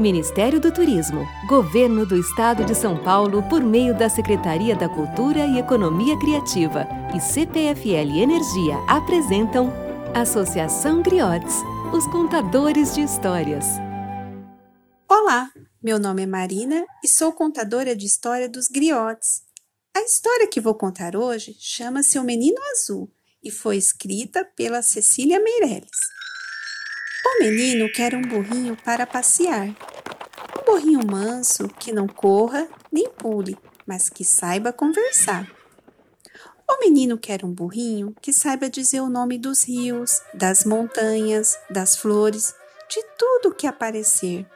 Ministério do Turismo, Governo do Estado de São Paulo, por meio da Secretaria da Cultura e Economia Criativa e CPFL Energia apresentam Associação Griotes, os contadores de histórias. Olá, meu nome é Marina e sou contadora de história dos Griotes. A história que vou contar hoje chama-se O Menino Azul e foi escrita pela Cecília Meirelles. O menino quer um burrinho para passear. Burrinho manso que não corra nem pule, mas que saiba conversar. O menino quer um burrinho que saiba dizer o nome dos rios, das montanhas, das flores, de tudo que aparecer.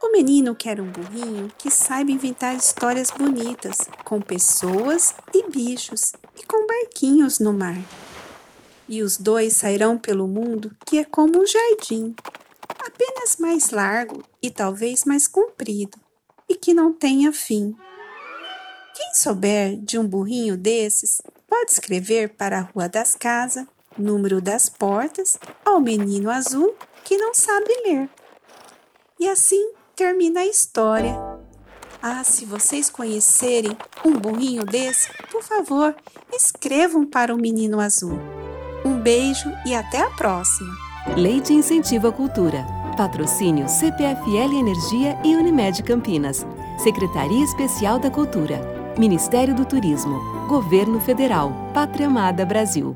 O menino quer um burrinho que saiba inventar histórias bonitas, com pessoas e bichos e com barquinhos no mar e os dois sairão pelo mundo que é como um jardim, apenas mais largo e talvez mais comprido, e que não tenha fim. Quem souber de um burrinho desses, pode escrever para a Rua das Casas, número das portas, ao menino azul que não sabe ler. E assim termina a história. Ah, se vocês conhecerem um burrinho desse, por favor, escrevam para o menino azul. Um beijo e até a próxima. Lei de Incentivo à Cultura. Patrocínio CPFL Energia e Unimed Campinas. Secretaria Especial da Cultura. Ministério do Turismo. Governo Federal. Pátria Amada Brasil.